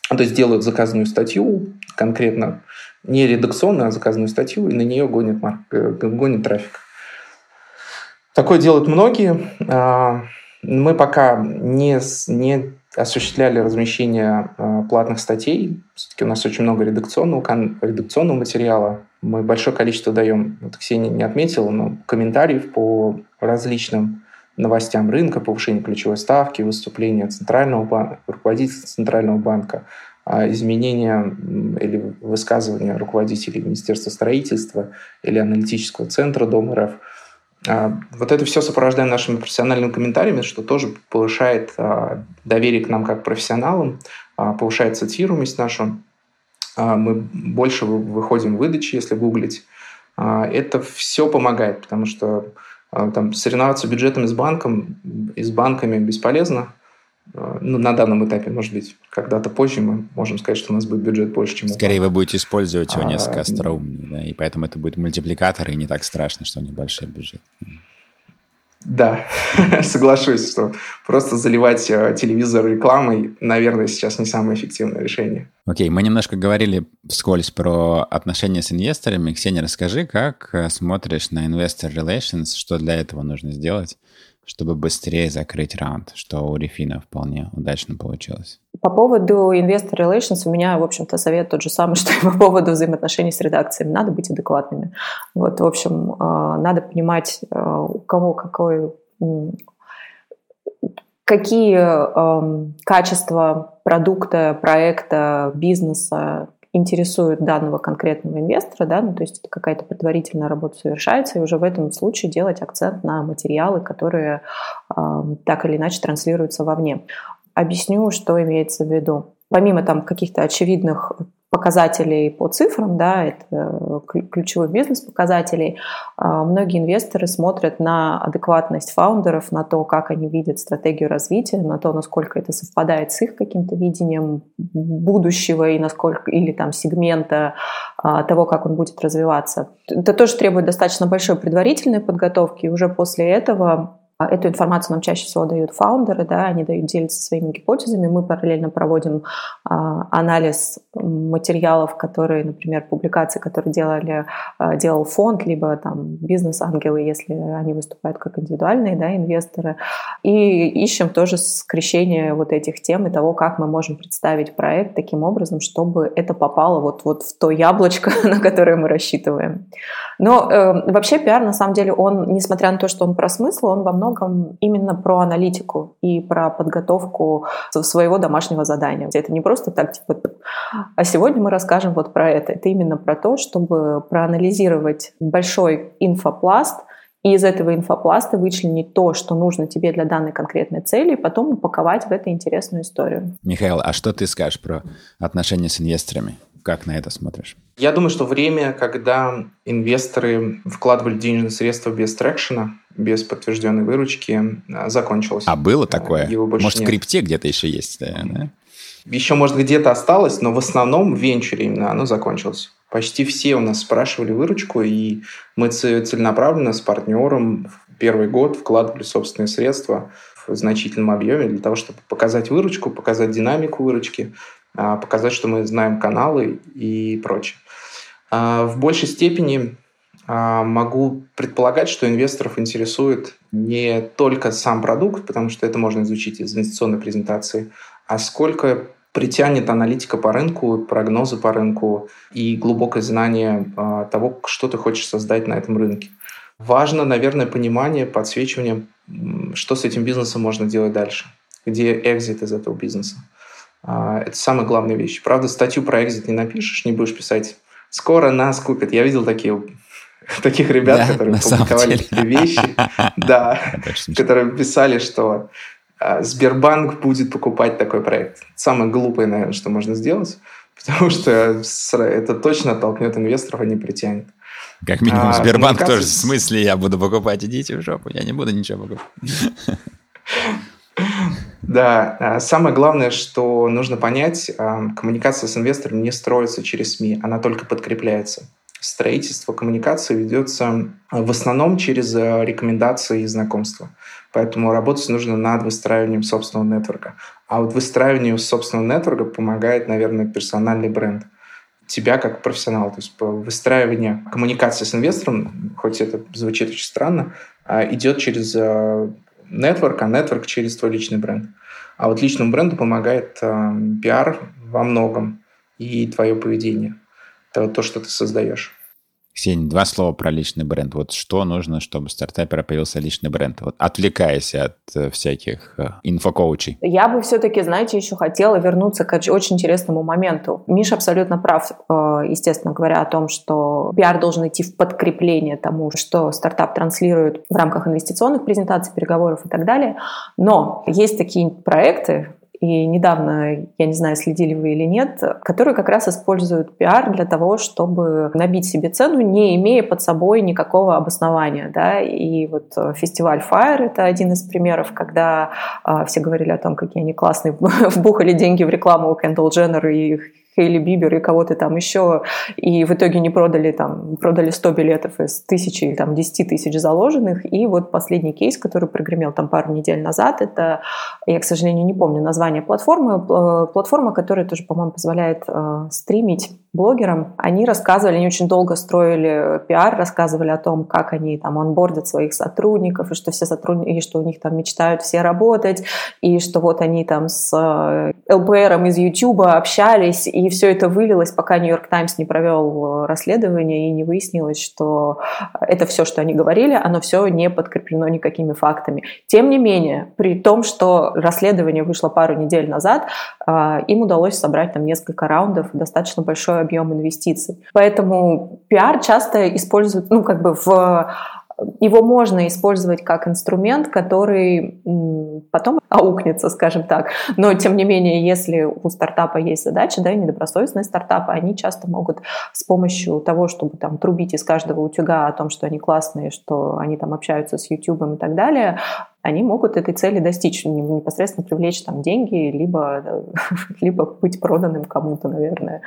То есть делают заказную статью, конкретно не редакционную, а заказную статью, и на нее гонит, марк, э, гонит трафик. Такое делают многие. Мы пока не, не осуществляли размещение э, платных статей. Все-таки у нас очень много редакционного, редакционного материала. Мы большое количество даем, вот Ксения не отметила, но комментариев по различным новостям рынка, повышение ключевой ставки, выступления Центрального банка, руководителя Центрального банка, а, изменения или высказывания руководителей Министерства строительства или аналитического центра Дома РФ – вот это все сопровождаем нашими профессиональными комментариями, что тоже повышает а, доверие к нам как профессионалам, а, повышает цитируемость нашу. Мы больше выходим в выдачи, если гуглить. Это все помогает, потому что там, соревноваться бюджетами с банком и с банками бесполезно. Э, ну, на данном этапе, может быть, когда-то позже мы можем сказать, что у нас будет бюджет больше, чем Скорее вы будете использовать его а, несколько остроумнее, да, и поэтому это будет мультипликатор, и не так страшно, что у них большой бюджет. Да, соглашусь, что просто заливать э, телевизор рекламой, наверное, сейчас не самое эффективное решение. Окей, okay, мы немножко говорили вскользь про отношения с инвесторами. Ксения, расскажи, как э, смотришь на investor relations, что для этого нужно сделать? Чтобы быстрее закрыть раунд, что у Рефина вполне удачно получилось. По поводу Investor Relations у меня, в общем-то, совет тот же самый, что и по поводу взаимоотношений с редакциями. Надо быть адекватными. Вот, в общем, э, надо понимать, э, у кого какой какие э, качества продукта, проекта, бизнеса интересует данного конкретного инвестора, да, ну, то есть какая-то предварительная работа совершается, и уже в этом случае делать акцент на материалы, которые э, так или иначе транслируются вовне. Объясню, что имеется в виду. Помимо там каких-то очевидных показателей по цифрам, да, это э, ключевых бизнес-показателей, а, многие инвесторы смотрят на адекватность фаундеров, на то, как они видят стратегию развития, на то, насколько это совпадает с их каким-то видением будущего и насколько, или там сегмента а, того, как он будет развиваться. Это тоже требует достаточно большой предварительной подготовки, и уже после этого эту информацию нам чаще всего дают фаундеры, да, они дают делиться своими гипотезами. Мы параллельно проводим а, анализ материалов, которые, например, публикации, которые делали, а, делал фонд, либо там бизнес-ангелы, если они выступают как индивидуальные да, инвесторы. И ищем тоже скрещение вот этих тем и того, как мы можем представить проект таким образом, чтобы это попало вот, вот в то яблочко, на которое мы рассчитываем. Но э, вообще пиар, на самом деле, он, несмотря на то, что он про смысл, он во многом именно про аналитику и про подготовку своего домашнего задания. Это не просто так, типа, а сегодня мы расскажем вот про это. Это именно про то, чтобы проанализировать большой инфопласт, и из этого инфопласта вычленить то, что нужно тебе для данной конкретной цели, и потом упаковать в эту интересную историю. Михаил, а что ты скажешь про отношения с инвесторами? Как на это смотришь? Я думаю, что время, когда инвесторы вкладывали денежные средства без traction а, без подтвержденной выручки, а, закончилось. А было такое? Его больше Может, нет. в крипте где-то еще есть, да? Еще, может, где-то осталось, но в основном в венчуре именно оно закончилось. Почти все у нас спрашивали выручку, и мы целенаправленно с партнером в первый год вкладывали собственные средства в значительном объеме для того, чтобы показать выручку, показать динамику выручки, показать, что мы знаем каналы и прочее. А, в большей степени а, могу предполагать, что инвесторов интересует не только сам продукт, потому что это можно изучить из инвестиционной презентации, а сколько притянет аналитика по рынку, прогнозы по рынку и глубокое знание того, что ты хочешь создать на этом рынке. Важно, наверное, понимание, подсвечивание, что с этим бизнесом можно делать дальше, где экзит из этого бизнеса. А, это самая главная вещь. Правда, статью про экзит не напишешь, не будешь писать «Скоро нас купят». Я видел такие таких ребят, да, которые публиковали такие вещи, да, которые писали, что а, Сбербанк будет покупать такой проект. Самое глупое, наверное, что можно сделать, потому что это точно оттолкнет инвесторов, а не притянет. Как минимум, а, Сбербанк тоже, в смысле, я буду покупать, идите в жопу, я не буду ничего покупать. Да, а, самое главное, что нужно понять, а, коммуникация с инвестором не строится через СМИ, она только подкрепляется. Строительство коммуникации ведется а, в основном через рекомендации и знакомства. Поэтому работать нужно над выстраиванием собственного нетворка. А вот выстраиванию собственного нетворка помогает, наверное, персональный бренд тебя как профессионал, то есть выстраивание коммуникации с инвестором, хоть это звучит очень странно, идет через нетворк, а нетворк через твой личный бренд. А вот личному бренду помогает э, во многом и твое поведение. Это то, что ты создаешь. Ксения, два слова про личный бренд. Вот что нужно, чтобы у стартапера появился личный бренд? Вот отвлекаясь от э, всяких э, инфокоучей. Я бы все-таки, знаете, еще хотела вернуться к очень интересному моменту. Миша абсолютно прав, э, естественно, говоря о том, что пиар должен идти в подкрепление тому, что стартап транслирует в рамках инвестиционных презентаций, переговоров и так далее. Но есть такие проекты, и недавно, я не знаю, следили вы или нет, которые как раз используют пиар для того, чтобы набить себе цену, не имея под собой никакого обоснования. Да? И вот э, фестиваль Fire — это один из примеров, когда э, все говорили о том, какие они классные, вбухали деньги в рекламу Кендалл Дженнер и Хейли Бибер и кого-то там еще, и в итоге не продали там, продали 100 билетов из тысячи или там 10 тысяч заложенных, и вот последний кейс, который прогремел там пару недель назад, это, я, к сожалению, не помню название платформы, э, платформа, которая тоже, по-моему, позволяет э, стримить блогерам. Они рассказывали, они очень долго строили пиар, рассказывали о том, как они там онбордят своих сотрудников, и что все сотрудники, и что у них там мечтают все работать, и что вот они там с э, ЛПРом из Ютуба общались, и все это вылилось, пока Нью-Йорк Таймс не провел э, расследование и не выяснилось, что это все, что они говорили, оно все не подкреплено никакими фактами. Тем не менее, при том, что расследование вышло пару недель назад, э, им удалось собрать там несколько раундов, достаточно большой объем инвестиций. Поэтому пиар часто используют, ну, как бы в его можно использовать как инструмент, который потом аукнется, скажем так. Но, тем не менее, если у стартапа есть задача, да, и недобросовестные стартапы, они часто могут с помощью того, чтобы там трубить из каждого утюга о том, что они классные, что они там общаются с YouTube и так далее, они могут этой цели достичь, непосредственно привлечь там деньги, либо, либо быть проданным кому-то, наверное.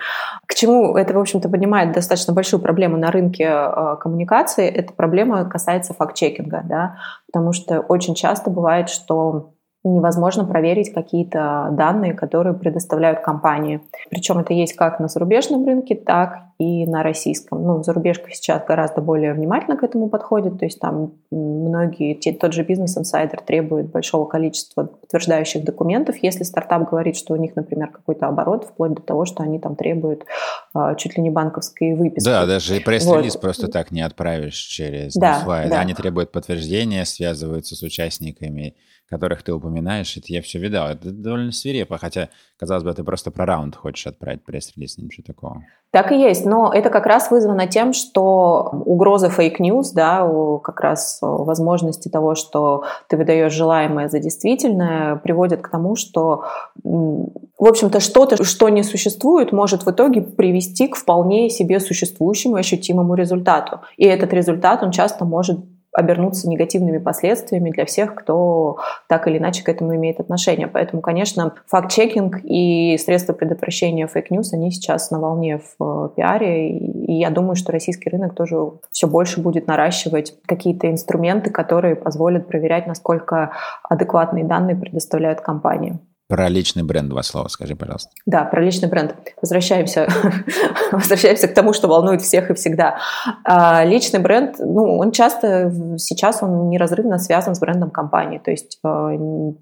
К чему это, в общем-то, поднимает достаточно большую проблему на рынке э, коммуникации, эта проблема касается факт-чекинга, да, потому что очень часто бывает, что невозможно проверить какие-то данные, которые предоставляют компании. Причем это есть как на зарубежном рынке, так и на российском. Ну, зарубежка сейчас гораздо более внимательно к этому подходит, то есть там многие, тот же бизнес-инсайдер требует большого количества подтверждающих документов, если стартап говорит, что у них, например, какой-то оборот, вплоть до того, что они там требуют э, чуть ли не банковской выписки. Да, даже и пресс-релиз вот. просто так не отправишь через да, да. Они требуют подтверждения, связываются с участниками которых ты упоминаешь, это я все видал. Это довольно свирепо, хотя, казалось бы, ты просто про раунд хочешь отправить пресс-релиз, ничего такого. Так и есть, но это как раз вызвано тем, что угроза fake news, да, как раз возможности того, что ты выдаешь желаемое за действительное, приводит к тому, что, в общем-то, что-то, что не существует, может в итоге привести к вполне себе существующему ощутимому результату. И этот результат, он часто может обернуться негативными последствиями для всех, кто так или иначе к этому имеет отношение. Поэтому, конечно, факт-чекинг и средства предотвращения fake news, они сейчас на волне в э, пиаре, и я думаю, что российский рынок тоже все больше будет наращивать какие-то инструменты, которые позволят проверять, насколько адекватные данные предоставляют компании. Про личный бренд два слова скажи, пожалуйста. Да, про личный бренд. Возвращаемся, возвращаемся к тому, что волнует всех и всегда. А, личный бренд, ну, он часто сейчас он неразрывно связан с брендом компании. То есть а,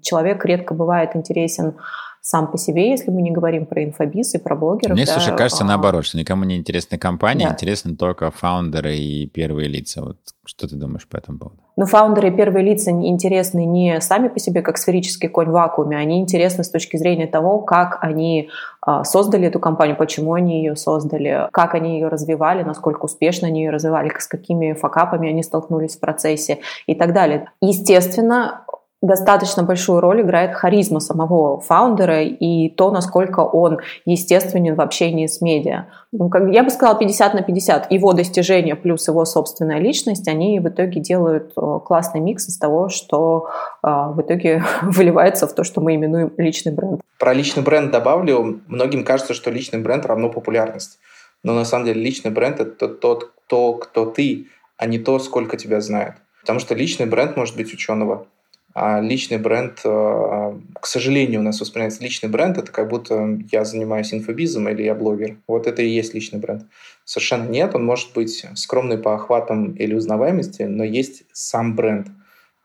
человек редко бывает интересен сам по себе, если мы не говорим про инфобиз и про блогеров. Мне, да, слушай, кажется, а... наоборот, что никому не интересны компании, да. интересны только фаундеры и первые лица. Вот что ты думаешь по этому поводу? Ну, фаундеры и первые лица интересны не сами по себе, как сферический конь в вакууме, они интересны с точки зрения того, как они а, создали эту компанию, почему они ее создали, как они ее развивали, насколько успешно они ее развивали, с какими факапами они столкнулись в процессе и так далее. Естественно, достаточно большую роль играет харизма самого фаундера и то, насколько он естественен в общении с медиа. Ну, я бы сказала 50 на 50. Его достижения плюс его собственная личность, они в итоге делают э, классный микс из того, что э, в итоге выливается в то, что мы именуем личный бренд. Про личный бренд добавлю. Многим кажется, что личный бренд равно популярность. Но на самом деле личный бренд – это тот, кто, кто ты, а не то, сколько тебя знают. Потому что личный бренд может быть ученого – а личный бренд, э, к сожалению, у нас воспринимается личный бренд, это как будто я занимаюсь инфобизом или я блогер. Вот это и есть личный бренд. Совершенно нет, он может быть скромный по охватам или узнаваемости, но есть сам бренд.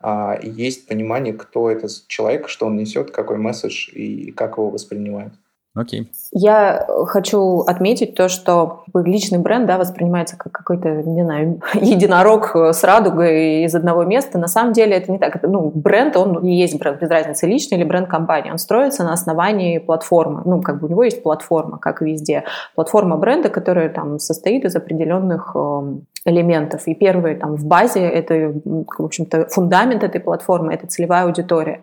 А, есть понимание, кто этот человек, что он несет, какой месседж и как его воспринимают. Окей. Я хочу отметить то, что личный бренд да, воспринимается как какой-то, не знаю, единорог с радугой из одного места. На самом деле это не так. Это, ну, бренд, он и есть бренд, без разницы, личный или бренд компании. Он строится на основании платформы. Ну, как бы у него есть платформа, как везде. Платформа бренда, которая там состоит из определенных эм, элементов. И первый там в базе это, в общем-то, фундамент этой платформы, это целевая аудитория.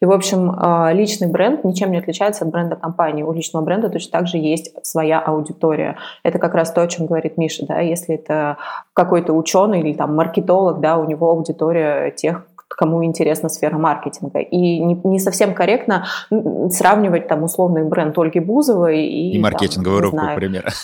И, в общем, а, личный бренд ничем не отличается от бренда компании. У личного бренда точно так же есть своя аудитория. Это как раз то, о чем говорит Миша, да, если это какой-то ученый или там маркетолог, да, у него аудитория тех, кому интересна сфера маркетинга. И не, не совсем корректно сравнивать там условный бренд Ольги Бузовой и... И маркетинговую там, руку, например.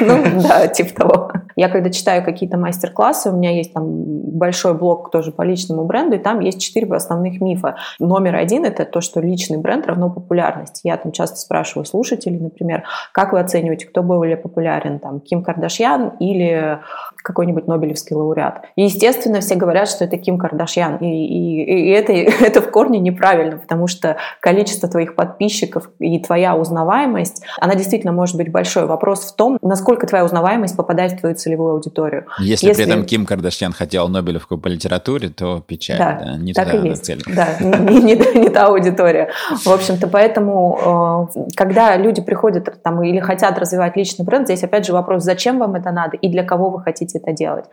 Ну, да, типа того. Я когда читаю какие-то мастер-классы, у меня есть там большой блог тоже по личному бренду, и там есть четыре основных мифа. Номер один – это то, что личный бренд равно популярность. Я там часто спрашиваю слушателей, например, как вы оцениваете, кто более популярен, там, Ким Кардашьян или какой-нибудь Нобелевский лауреат. И, естественно, все говорят, что это Ким Кардашьян. И, и, и это, это в корне неправильно, потому что количество твоих подписчиков и твоя узнаваемость, она действительно может быть большой. Вопрос в том, насколько твоя узнаваемость попадает в твою целевую аудиторию. Если, Если... при этом Ким Кардашьян хотел Нобелевку по литературе, то печаль, да, да не так туда и есть. цель. Да, не, не, не та аудитория. В общем-то, поэтому, э, когда люди приходят там или хотят развивать личный бренд, здесь опять же вопрос, зачем вам это надо и для кого вы хотите это делать.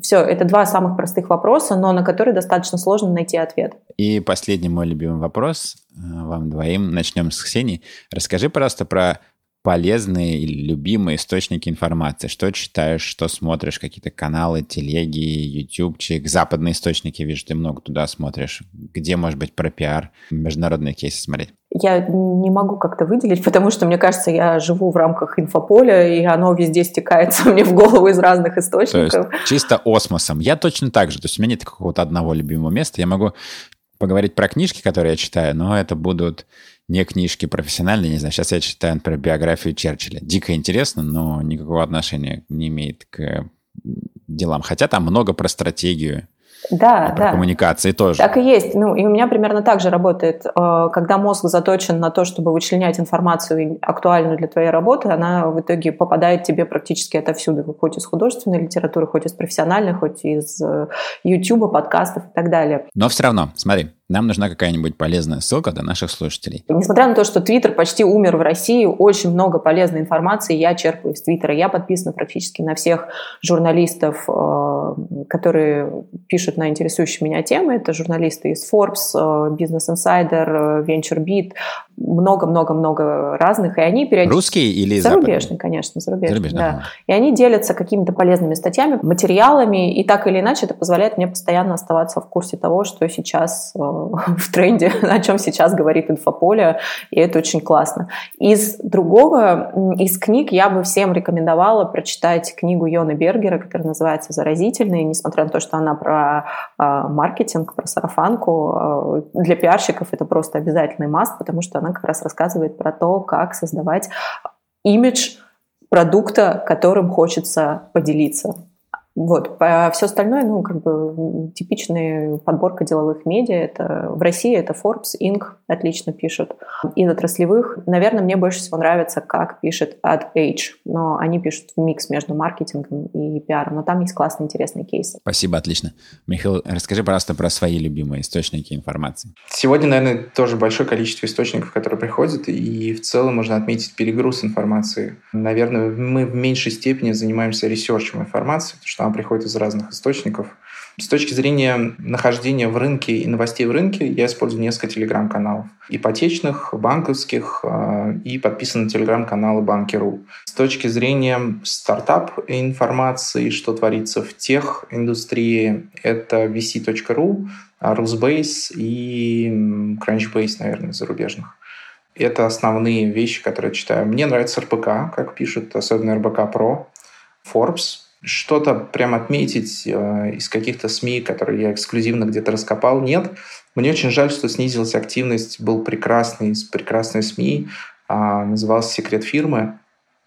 Все, это два самых простых вопроса, но на которые достаточно сложно найти ответ. И последний мой любимый вопрос э, вам двоим. Начнем с Ксении. Расскажи, пожалуйста, про полезные или любимые источники информации? Что читаешь, что смотришь? Какие-то каналы, телеги, ютубчик, западные источники, вижу, ты много туда смотришь. Где, может быть, про пиар, международные кейсы смотреть? Я не могу как-то выделить, потому что, мне кажется, я живу в рамках инфополя, и оно везде стекается мне в голову из разных источников. То есть чисто осмосом. Я точно так же. То есть у меня нет какого-то одного любимого места. Я могу поговорить про книжки, которые я читаю, но это будут не книжки профессиональные, не знаю, сейчас я читаю, например, биографию Черчилля. Дико интересно, но никакого отношения не имеет к делам. Хотя там много про стратегию, да, про да. коммуникации тоже. Так и есть. Ну, и у меня примерно так же работает. Э, когда мозг заточен на то, чтобы вычленять информацию актуальную для твоей работы, она в итоге попадает тебе практически отовсюду, хоть из художественной литературы, хоть из профессиональной, хоть из YouTube, э, подкастов и так далее. Но все равно, смотри, нам нужна какая-нибудь полезная ссылка для наших слушателей. Несмотря на то, что Твиттер почти умер в России, очень много полезной информации я черпаю из Твиттера. Я подписана практически на всех журналистов, э, которые пишут на интересующие меня темы. Это журналисты из Forbes, э, Business Insider, э, VentureBeat, много-много-много разных, и они периодически... Русские или зарубежные? Западные? конечно, зарубежные, зарубежные да. Ага. И они делятся какими-то полезными статьями, материалами, и так или иначе это позволяет мне постоянно оставаться в курсе того, что сейчас в тренде, о чем сейчас говорит инфополе, и это очень классно. Из другого, из книг я бы всем рекомендовала прочитать книгу Йона Бергера, которая называется «Заразительные», несмотря на то, что она про э, маркетинг, про сарафанку. Э, для пиарщиков это просто обязательный маст, потому что она как раз рассказывает про то, как создавать имидж продукта, которым хочется поделиться. Вот. А все остальное, ну, как бы типичная подборка деловых медиа. Это, в России это Forbes, Inc. отлично пишут. Из отраслевых, наверное, мне больше всего нравится, как пишет Ad Age. Но они пишут микс между маркетингом и пиаром. Но там есть классные, интересные кейсы. Спасибо, отлично. Михаил, расскажи, пожалуйста, про свои любимые источники информации. Сегодня, наверное, тоже большое количество источников, которые приходят, и в целом можно отметить перегруз информации. Наверное, мы в меньшей степени занимаемся ресерчем информации, потому что она приходит из разных источников. С точки зрения нахождения в рынке и новостей в рынке, я использую несколько телеграм-каналов. Ипотечных, банковских э, и подписан на телеграм-каналы Банки.ру. С точки зрения стартап-информации, что творится в тех индустрии, это vc.ru, Rusbase и Crunchbase, наверное, зарубежных. Это основные вещи, которые я читаю. Мне нравится РБК, как пишут, особенно РБК Про, Forbes. Что-то прям отметить э, из каких-то СМИ, которые я эксклюзивно где-то раскопал, нет. Мне очень жаль, что снизилась активность. Был прекрасный, прекрасный СМИ, э, назывался «Секрет фирмы».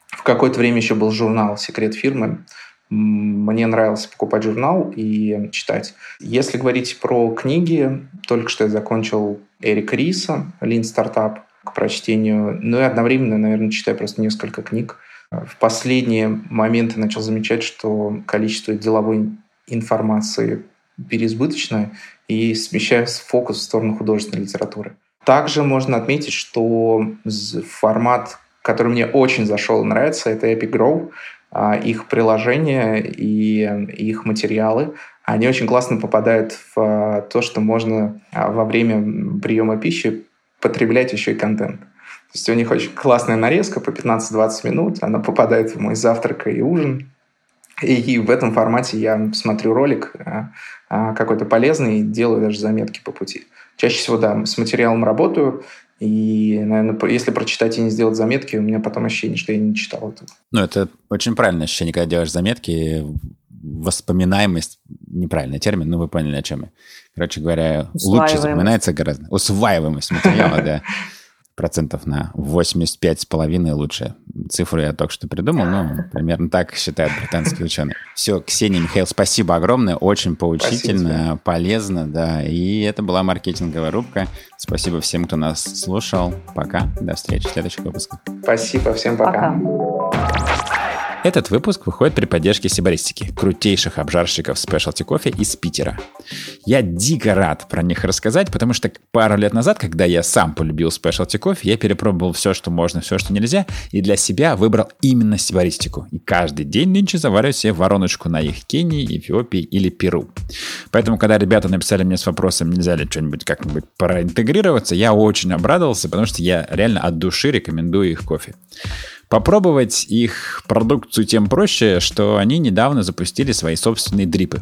В какое-то время еще был журнал «Секрет фирмы». Мне нравилось покупать журнал и читать. Если говорить про книги, только что я закончил Эрик Риса «Lean Startup» к прочтению. Ну и одновременно, наверное, читаю просто несколько книг. В последние моменты начал замечать, что количество деловой информации переизбыточно и смещаю фокус в сторону художественной литературы. Также можно отметить, что формат, который мне очень зашел и нравится, это Epic Grow. А, их приложения и их материалы, они очень классно попадают в то, что можно а, во время приема пищи потреблять еще и контент. То есть у них очень классная нарезка по 15-20 минут, она попадает в мой завтрак и ужин. И в этом формате я смотрю ролик а, а, какой-то полезный и делаю даже заметки по пути. Чаще всего, да, с материалом работаю, и, наверное, если прочитать и не сделать заметки, у меня потом ощущение, что я не читал это. Ну, это очень правильное ощущение, когда делаешь заметки, воспоминаемость, неправильный термин, но вы поняли, о чем я. Короче говоря, лучше запоминается гораздо. Усваиваемость материала, да. Процентов на 85,5 лучше. Цифру я только что придумал, но примерно так считают британские ученые. Все, Ксения, Михаил, спасибо огромное. Очень поучительно, спасибо. полезно, да. И это была маркетинговая рубка. Спасибо всем, кто нас слушал. Пока. До встречи в следующих выпусках. Спасибо, всем пока. пока. Этот выпуск выходит при поддержке Сибаристики, крутейших обжарщиков спешлти кофе из Питера. Я дико рад про них рассказать, потому что пару лет назад, когда я сам полюбил спешлти кофе, я перепробовал все, что можно, все, что нельзя, и для себя выбрал именно Сибаристику. И каждый день нынче завариваю себе вороночку на их Кении, Эфиопии или Перу. Поэтому, когда ребята написали мне с вопросом, нельзя ли что-нибудь как-нибудь проинтегрироваться, я очень обрадовался, потому что я реально от души рекомендую их кофе. Попробовать их продукцию тем проще, что они недавно запустили свои собственные дрипы.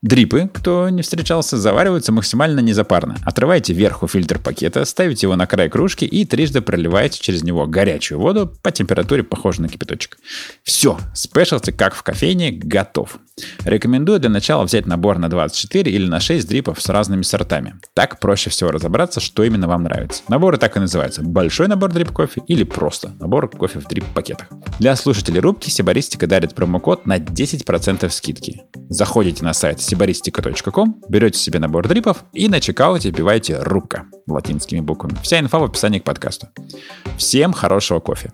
Дрипы, кто не встречался, завариваются максимально незапарно. Отрываете верху фильтр пакета, ставите его на край кружки и трижды проливаете через него горячую воду по температуре, похожей на кипяточек. Все, спешлти, как в кофейне, готов. Рекомендую для начала взять набор на 24 или на 6 дрипов с разными сортами. Так проще всего разобраться, что именно вам нравится. Наборы так и называются. Большой набор дрип кофе или просто набор кофе в дрип пакетах. Для слушателей рубки Сибаристика дарит промокод на 10% скидки. Заходите на сайт sibaristica.com, берете себе набор дрипов и на чекауте вбиваете «Рубка» латинскими буквами. Вся инфа в описании к подкасту. Всем хорошего кофе!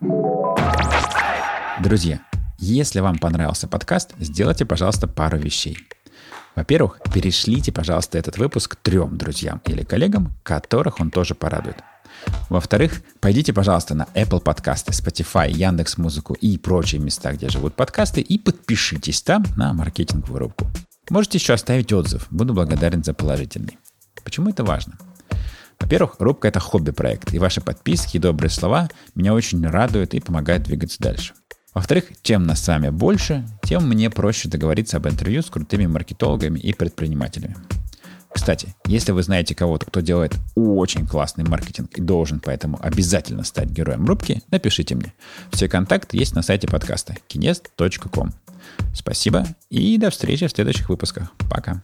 Друзья, если вам понравился подкаст, сделайте, пожалуйста, пару вещей. Во-первых, перешлите, пожалуйста, этот выпуск трем друзьям или коллегам, которых он тоже порадует. Во-вторых, пойдите, пожалуйста, на Apple подкасты, Spotify, Яндекс Музыку и прочие места, где живут подкасты, и подпишитесь там на маркетинговую рубку. Можете еще оставить отзыв. Буду благодарен за положительный. Почему это важно? Во-первых, рубка — это хобби-проект, и ваши подписки и добрые слова меня очень радуют и помогают двигаться дальше. Во-вторых, чем нас с вами больше, тем мне проще договориться об интервью с крутыми маркетологами и предпринимателями. Кстати, если вы знаете кого-то, кто делает очень классный маркетинг и должен поэтому обязательно стать героем рубки, напишите мне. Все контакты есть на сайте подкаста kinest.com. Спасибо и до встречи в следующих выпусках. Пока.